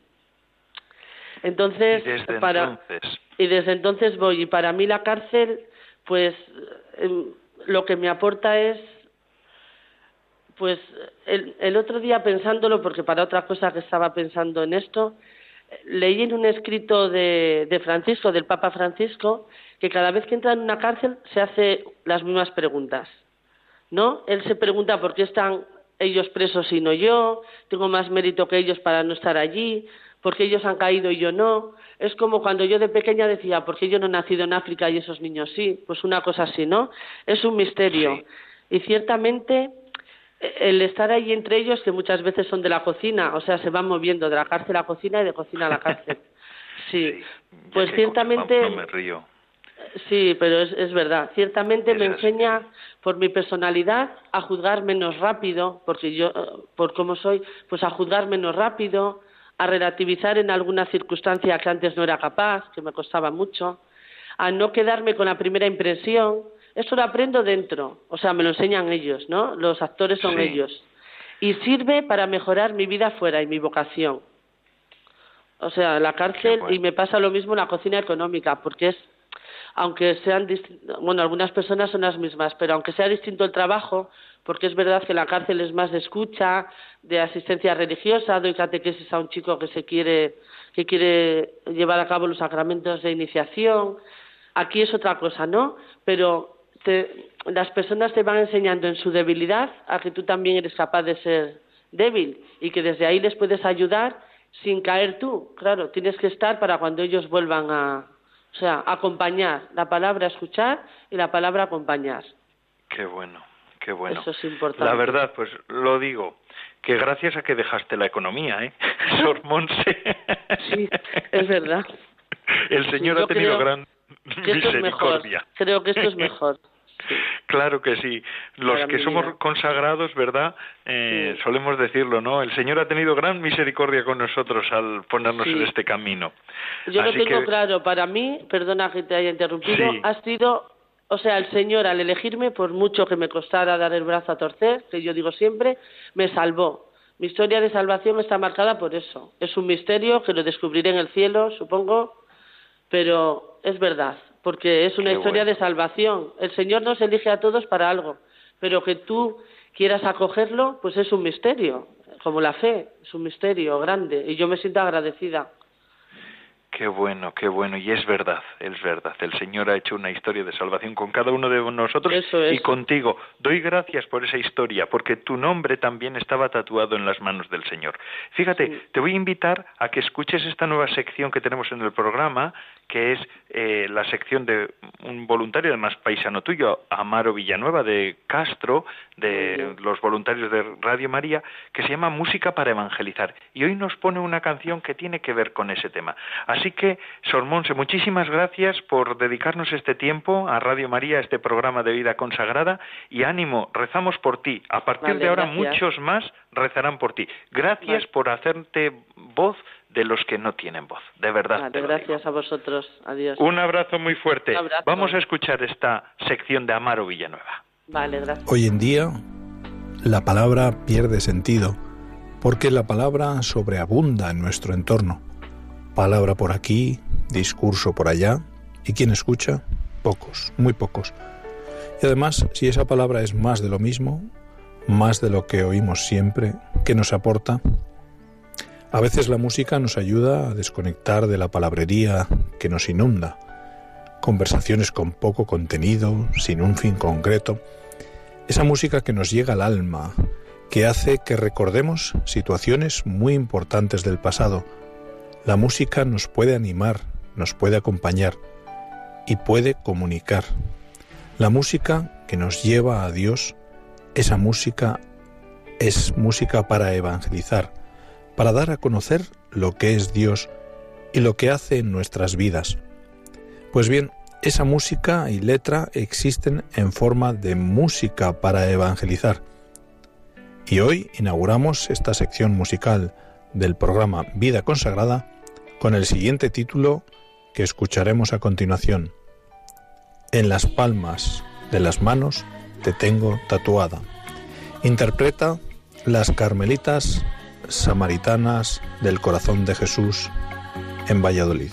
Entonces, y desde para, entonces. y desde entonces voy. Y para mí la cárcel, pues, em, lo que me aporta es, pues, el, el otro día pensándolo, porque para otra cosa que estaba pensando en esto, leí en un escrito de, de Francisco, del Papa Francisco, que cada vez que entra en una cárcel se hace las mismas preguntas. ¿no? Él se pregunta por qué están ellos presos y no yo, tengo más mérito que ellos para no estar allí, por qué ellos han caído y yo no. Es como cuando yo de pequeña decía, ¿por qué yo no he nacido en África y esos niños sí? Pues una cosa así, ¿no? Es un misterio. Y ciertamente el estar ahí entre ellos, que muchas veces son de la cocina, o sea, se van moviendo de la cárcel a la cocina y de cocina a la cárcel. Sí, pues ciertamente... No me río. Sí, pero es, es verdad. Ciertamente Es me enseña por mi personalidad a juzgar menos rápido, porque yo, eh, por cómo soy, pues a juzgar menos rápido, a relativizar en alguna circunstancia que antes no era capaz, que me costaba mucho, a no quedarme con la primera impresión. Eso lo aprendo dentro, o sea, me lo enseñan ellos, ¿no? Los actores son Sí. ellos. Y sirve para mejorar mi vida fuera y mi vocación. O sea, la cárcel, bueno. y me pasa lo mismo en la cocina económica, porque es aunque sean bueno algunas personas son las mismas pero aunque sea distinto el trabajo porque es verdad que la cárcel es más de escucha de asistencia religiosa doy catequesis a un chico que se quiere que quiere llevar a cabo los sacramentos de iniciación. Aquí es otra cosa no pero te- las personas te van enseñando en su debilidad a que tú también eres capaz de ser débil y que desde ahí les puedes ayudar sin caer tú. Claro tienes que estar para cuando ellos vuelvan a o sea, acompañar, la palabra escuchar y la palabra acompañar. Qué bueno, qué bueno. Eso es importante. La verdad, pues lo digo, que gracias a que dejaste la economía, ¿eh? Sor Monse. Sí, es verdad. El Señor Yo ha tenido creo gran Que es misericordia. Creo que esto es mejor. Claro que sí. Los Para que somos vida. consagrados, ¿verdad? Eh, Sí. Solemos decirlo, ¿no? El Señor ha tenido gran misericordia con nosotros al ponernos Sí. en este camino. Yo lo Así tengo que- claro. Para mí, perdona que te haya interrumpido, Sí. ha sido, o sea, el Señor al elegirme, por mucho que me costara dar el brazo a torcer, que yo digo siempre, me salvó. Mi historia de salvación está marcada por eso. Es un misterio que lo descubriré en el cielo, supongo, pero es verdad, porque es una Qué historia bueno. de salvación. El Señor nos elige a todos para algo, pero que tú quieras acogerlo, pues es un misterio, como la fe, es un misterio grande, y yo me siento agradecida. Qué bueno, qué bueno. Y es verdad, es verdad. El Señor ha hecho una historia de salvación con cada uno de nosotros es. y contigo. Doy gracias por esa historia, porque tu nombre también estaba tatuado en las manos del Señor. Fíjate, Sí. te voy a invitar a que escuches esta nueva sección que tenemos en el programa, que es eh, la sección de un voluntario, además paisano tuyo, Amaro Villanueva de Castro, de los voluntarios de Radio María, que se llama Música para Evangelizar. Y hoy nos pone una canción que tiene que ver con ese tema. Así que, Sor Monse, muchísimas gracias por dedicarnos este tiempo a Radio María, a este programa de vida consagrada, y ánimo, rezamos por ti. A partir de ahora, muchos más rezarán por ti. Gracias por hacerte voz de los que no tienen voz. De verdad. gracias a vosotros. Adiós. Un abrazo muy fuerte. Vamos a escuchar esta sección de Amaro Villanueva. Vale, gracias. Hoy en día la palabra pierde sentido porque la palabra sobreabunda en nuestro entorno. Palabra por aquí, discurso por allá, y quien escucha, pocos, muy pocos. Y además, si esa palabra es más de lo mismo, más de lo que oímos siempre, ¿qué nos aporta? A veces la música nos ayuda a desconectar de la palabrería que nos inunda, conversaciones con poco contenido, sin un fin concreto, esa música que nos llega al alma, que hace que recordemos situaciones muy importantes del pasado. La música nos puede animar, nos puede acompañar y puede comunicar. La música que nos lleva a Dios, esa música es música para evangelizar, para dar a conocer lo que es Dios y lo que hace en nuestras vidas. Pues bien, esa música y letra existen en forma de música para evangelizar. Y hoy inauguramos esta sección musical del programa Vida Consagrada con el siguiente título que escucharemos a continuación. En las palmas de las manos te tengo tatuada. Interpreta las Carmelitas Samaritanas del Corazón de Jesús en Valladolid.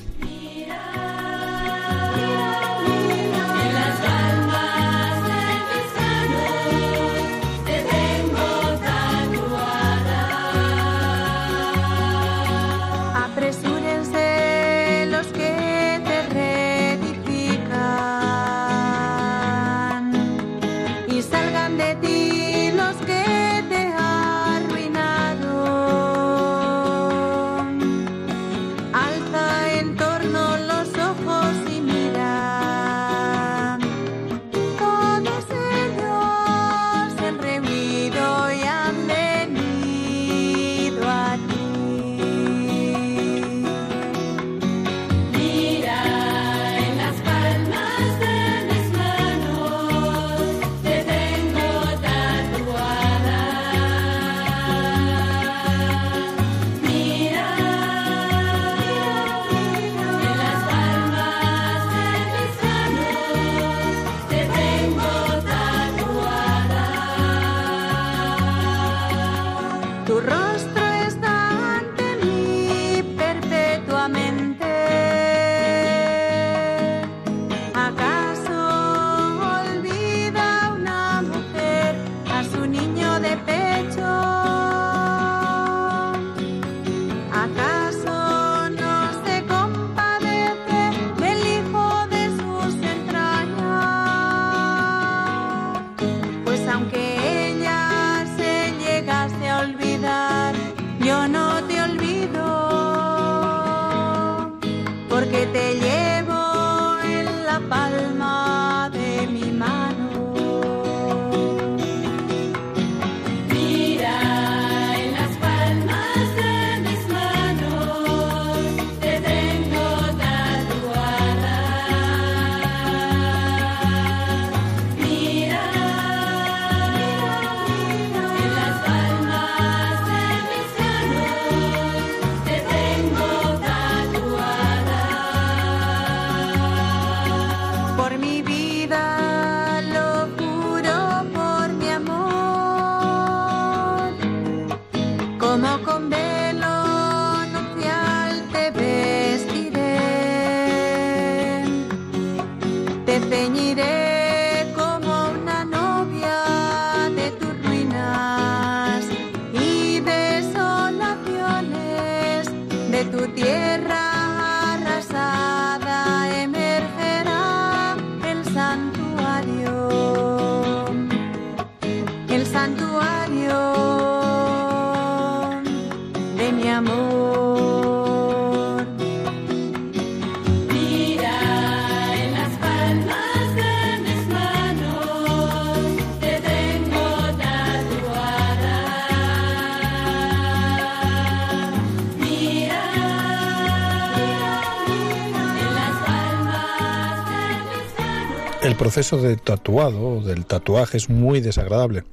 El proceso de tatuado, del tatuaje, es muy desagradable.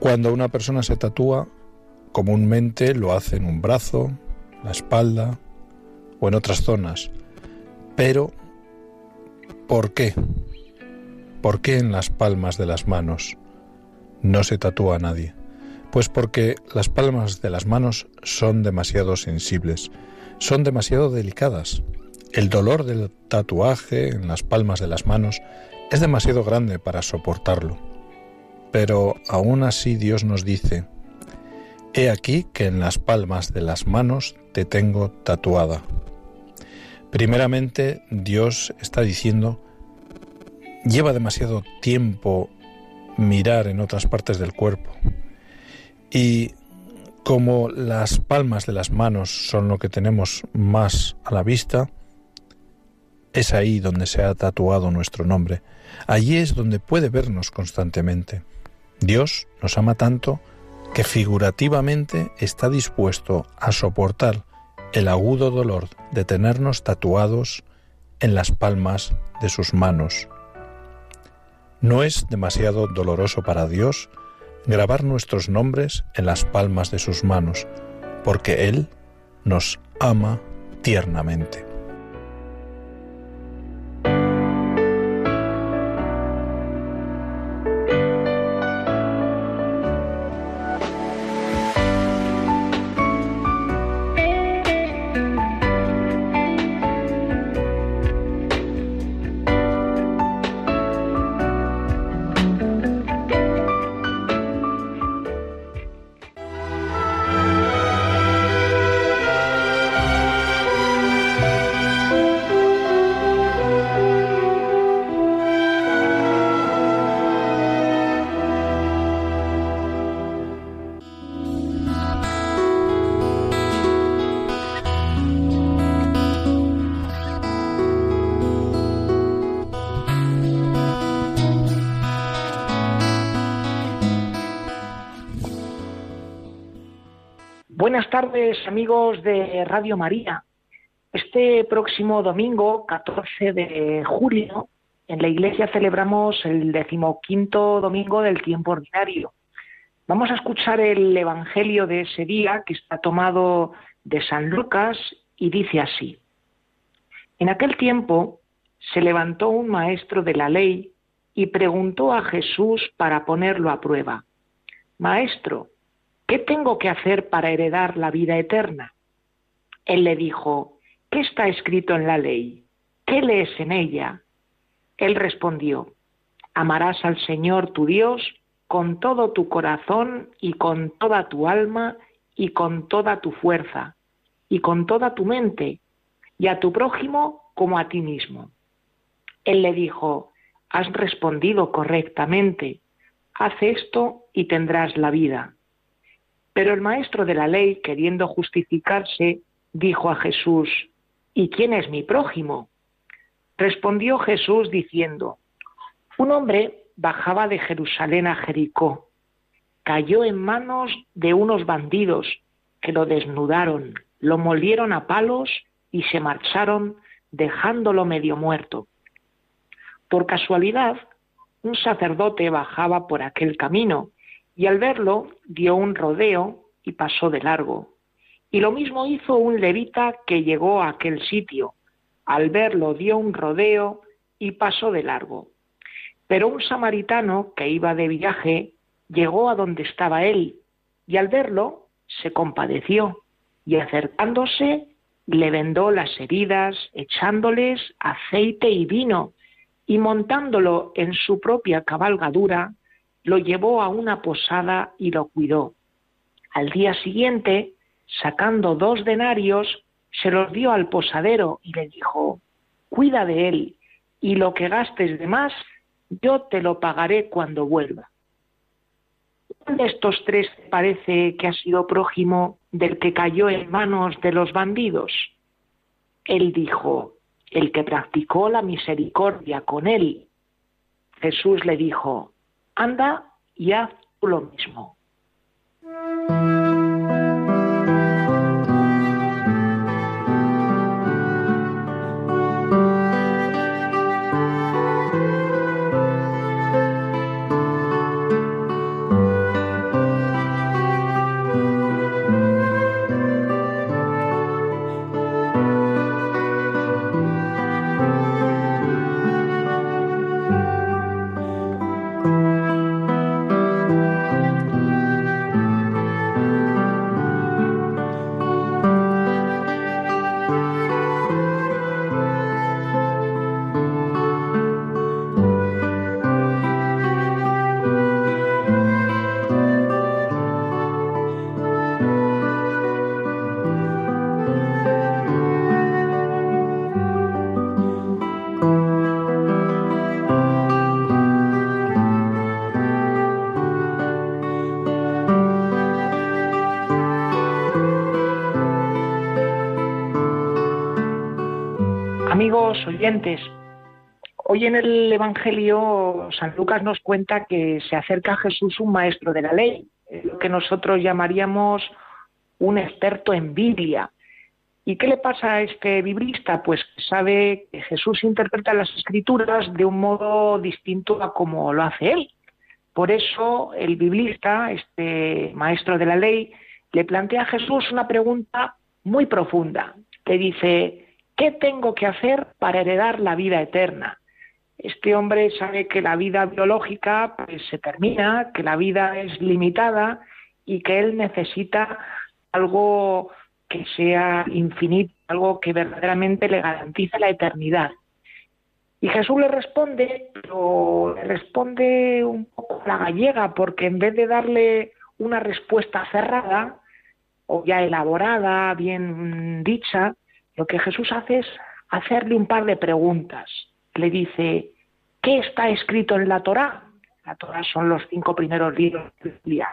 Cuando una persona se tatúa, comúnmente lo hace en un brazo, la espalda o en otras zonas. Pero, ¿por qué? ¿Por qué en las palmas de las manos no se tatúa a nadie? Pues porque las palmas de las manos son demasiado sensibles, son demasiado delicadas. El dolor del tatuaje en las palmas de las manos es demasiado grande para soportarlo. Pero aún así Dios nos dice, He aquí que en las palmas de las manos te tengo tatuada. Primeramente, Dios está diciendo, lleva demasiado tiempo mirar en otras partes del cuerpo. Y como las palmas de las manos son lo que tenemos más a la vista, es ahí donde se ha tatuado nuestro nombre. Allí es donde puede vernos constantemente. Dios nos ama tanto que figurativamente está dispuesto a soportar el agudo dolor de tenernos tatuados en las palmas de sus manos. ¿No es demasiado doloroso para Dios grabar nuestros nombres en las palmas de sus manos, porque Él nos ama tiernamente? Buenas tardes, amigos de Radio María. Este próximo domingo, 14 de julio, en la iglesia celebramos el decimoquinto domingo del tiempo ordinario. Vamos a escuchar el Evangelio de ese día, que está tomado de San Lucas, y dice así. En aquel tiempo se levantó un maestro de la ley y preguntó a Jesús para ponerlo a prueba. Maestro, ¿qué tengo que hacer para heredar la vida eterna? Él le dijo, ¿qué está escrito en la ley? ¿Qué lees en ella? Él respondió, amarás al Señor tu Dios con todo tu corazón y con toda tu alma y con toda tu fuerza y con toda tu mente y a tu prójimo como a ti mismo. Él le dijo, has respondido correctamente, haz esto y tendrás la vida. Pero el maestro de la ley, queriendo justificarse, dijo a Jesús, ¿y quién es mi prójimo? Respondió Jesús diciendo, un hombre bajaba de Jerusalén a Jericó, cayó en manos de unos bandidos que lo desnudaron, lo molieron a palos y se marcharon dejándolo medio muerto. Por casualidad, un sacerdote bajaba por aquel camino y al verlo dio un rodeo y pasó de largo. Y lo mismo hizo un levita que llegó a aquel sitio. Al verlo dio un rodeo y pasó de largo. Pero un samaritano que iba de viaje llegó a donde estaba él y al verlo se compadeció y acercándose le vendó las heridas echándoles aceite y vino y montándolo en su propia cabalgadura lo llevó a una posada y lo cuidó. Al día siguiente, sacando dos denarios, se los dio al posadero y le dijo, cuida de él, y lo que gastes de más, yo te lo pagaré cuando vuelva. ¿Cuál de estos tres parece que ha sido prójimo del que cayó en manos de los bandidos? Él dijo, el que practicó la misericordia con él. Jesús le dijo, anda y haz tú lo mismo. Hoy en el Evangelio San Lucas nos cuenta que se acerca a Jesús un maestro de la ley, lo que nosotros llamaríamos un experto en Biblia. ¿Y qué le pasa a este biblista? Pues sabe que Jesús interpreta las escrituras de un modo distinto a como lo hace él. Por eso el biblista, este maestro de la ley, le plantea a Jesús una pregunta muy profunda. Le dice, ¿qué tengo que hacer para heredar la vida eterna? Este hombre sabe que la vida biológica pues, se termina, que la vida es limitada y que él necesita algo que sea infinito, algo que verdaderamente le garantice la eternidad. Y Jesús le responde, pero le responde un poco a la gallega, porque en vez de darle una respuesta cerrada o ya elaborada, bien dicha, lo que Jesús hace es hacerle un par de preguntas. Le dice, ¿qué está escrito en la Torá? La Torá son los cinco primeros libros de la Biblia.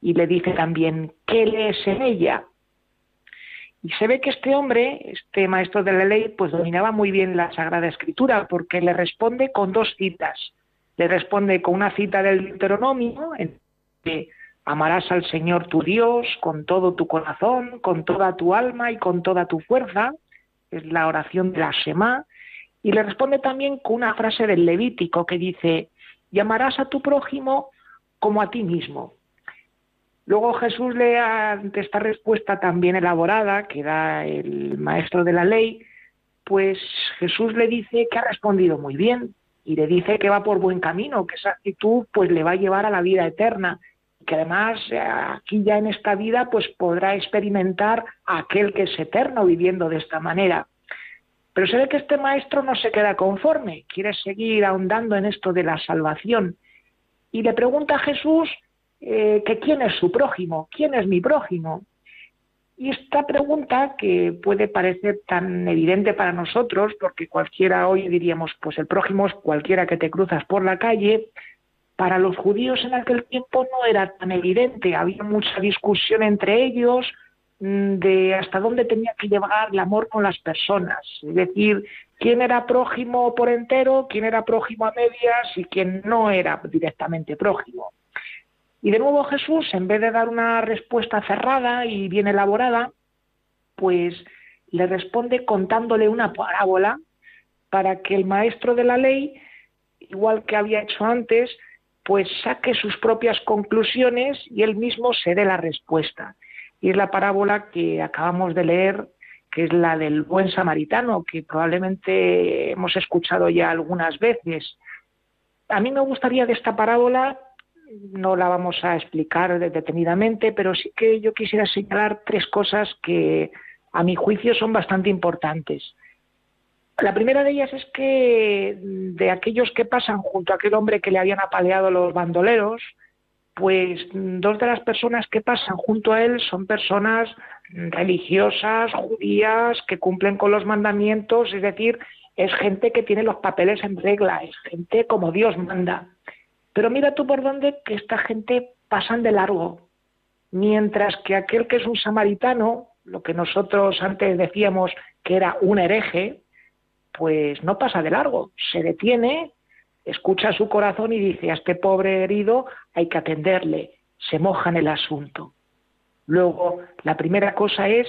Y le dice también, ¿qué lees en ella? Y se ve que este hombre, este maestro de la ley, pues dominaba muy bien la Sagrada Escritura, porque le responde con dos citas. Le responde con una cita del Deuteronomio, en que amarás al Señor tu Dios con todo tu corazón, con toda tu alma y con toda tu fuerza, es la oración de la Shema, y le responde también con una frase del Levítico que dice, llamarás a tu prójimo como a ti mismo. Luego Jesús le, ante esta respuesta también elaborada que da el maestro de la ley, pues Jesús le dice que ha respondido muy bien y le dice que va por buen camino, que esa actitud pues le va a llevar a la vida eterna, que además eh, aquí ya en esta vida pues podrá experimentar aquel que es eterno viviendo de esta manera. Pero se ve que este maestro no se queda conforme, quiere seguir ahondando en esto de la salvación y le pregunta a Jesús eh, que quién es su prójimo, quién es mi prójimo. Y esta pregunta, que puede parecer tan evidente para nosotros, porque cualquiera hoy diríamos, pues el prójimo es cualquiera que te cruzas por la calle, para los judíos en aquel tiempo no era tan evidente, había mucha discusión entre ellos mm, de hasta dónde tenía que llevar el amor con las personas, es decir, quién era prójimo por entero, quién era prójimo a medias y quién no era directamente prójimo. Y de nuevo Jesús, en vez de dar una respuesta cerrada y bien elaborada, pues le responde contándole una parábola para que el maestro de la ley, igual que había hecho antes, pues saque sus propias conclusiones y él mismo se dé la respuesta. Y es la parábola que acabamos de leer, que es la del buen samaritano, que probablemente hemos escuchado ya algunas veces. A mí me gustaría de esta parábola no la vamos a explicar detenidamente, pero sí que yo quisiera señalar tres cosas que a mi juicio son bastante importantes. La primera de ellas es que de aquellos que pasan junto a aquel hombre que le habían apaleado los bandoleros, pues dos de las personas que pasan junto a él son personas religiosas, judías, que cumplen con los mandamientos, es decir, es gente que tiene los papeles en regla, es gente como Dios manda. Pero mira tú por dónde que esta gente pasan de largo, mientras que aquel que es un samaritano, lo que nosotros antes decíamos que era un hereje, pues no pasa de largo, se detiene, escucha su corazón y dice, a este pobre herido hay que atenderle, se moja en el asunto. Luego, la primera cosa es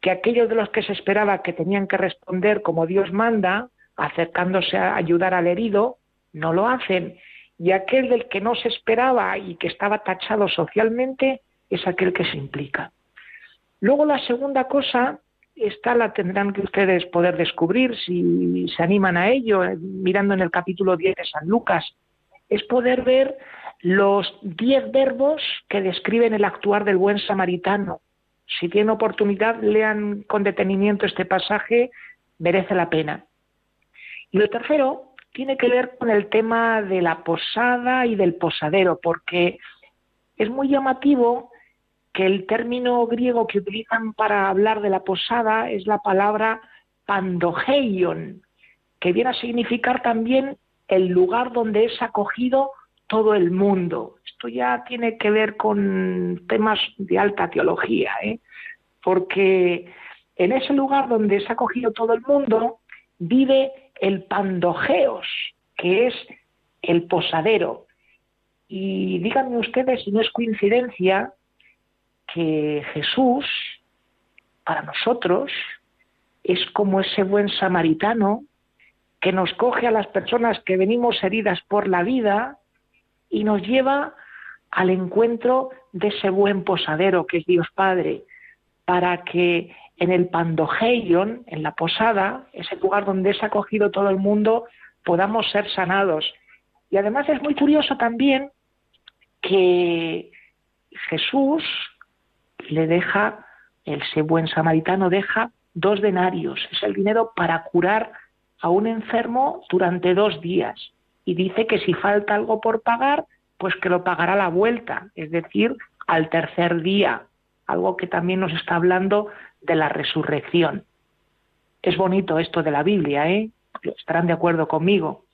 que aquellos de los que se esperaba que tenían que responder como Dios manda, acercándose a ayudar al herido, no lo hacen y aquel del que no se esperaba y que estaba tachado socialmente es aquel que se implica. Luego la segunda cosa, esta la tendrán que ustedes poder descubrir si se animan a ello, eh, mirando en el capítulo 10 de San Lucas, es poder ver los diez verbos que describen el actuar del buen samaritano. Si tienen oportunidad, lean con detenimiento este pasaje, merece la pena. Y lo tercero tiene que ver con el tema de la posada y del posadero, porque es muy llamativo que el término griego que utilizan para hablar de la posada es la palabra pandogeion, que viene a significar también el lugar donde es acogido todo el mundo. Esto ya tiene que ver con temas de alta teología, ¿eh? porque en ese lugar donde es acogido todo el mundo, vive el pandogeos, que es el posadero. Y díganme ustedes si no es coincidencia que Jesús, para nosotros, es como ese buen samaritano que nos coge a las personas que venimos heridas por la vida y nos lleva al encuentro de ese buen posadero que es Dios Padre, para que en el Pandogeion, en la posada, ese lugar donde es acogido todo el mundo, podamos ser sanados. Y además es muy curioso también que Jesús le deja, ese buen samaritano deja dos denarios, es el dinero para curar a un enfermo durante dos días. Y dice que si falta algo por pagar, pues que lo pagará la vuelta, es decir, al tercer día, algo que también nos está hablando de la resurrección. Es bonito esto de la Biblia, ¿eh? Estarán de acuerdo conmigo.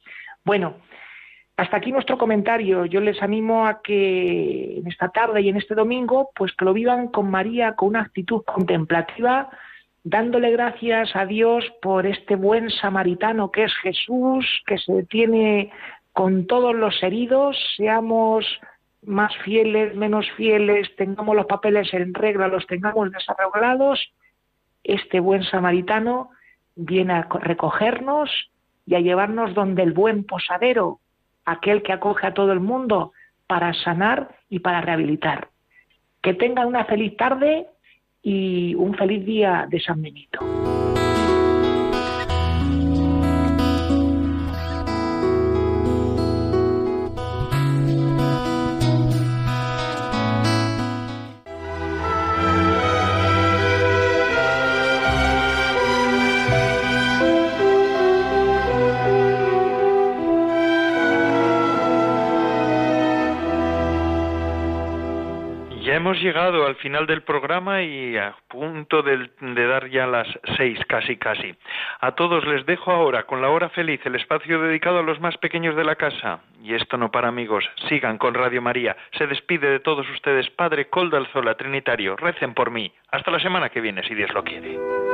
Bueno, hasta aquí nuestro comentario. Yo les animo a que en esta tarde y en este domingo, pues que lo vivan con María con una actitud contemplativa, dándole gracias a Dios por este buen samaritano que es Jesús, que se detiene con todos los heridos, seamos más fieles, menos fieles, tengamos los papeles en regla, los tengamos desarreglados, este buen samaritano viene a recogernos y a llevarnos donde el buen posadero, aquel que acoge a todo el mundo para sanar y para rehabilitar. Que tengan una feliz tarde y un feliz día de San Benito. Hemos llegado al final del programa y a punto de, dar ya las seis, casi casi. A todos les dejo ahora con la hora feliz, el espacio dedicado a los más pequeños de la casa. Y esto no para amigos, sigan con Radio María. Se despide de todos ustedes, Padre Coldalzola Trinitario. Recen por mí. Hasta la semana que viene, si Dios lo quiere.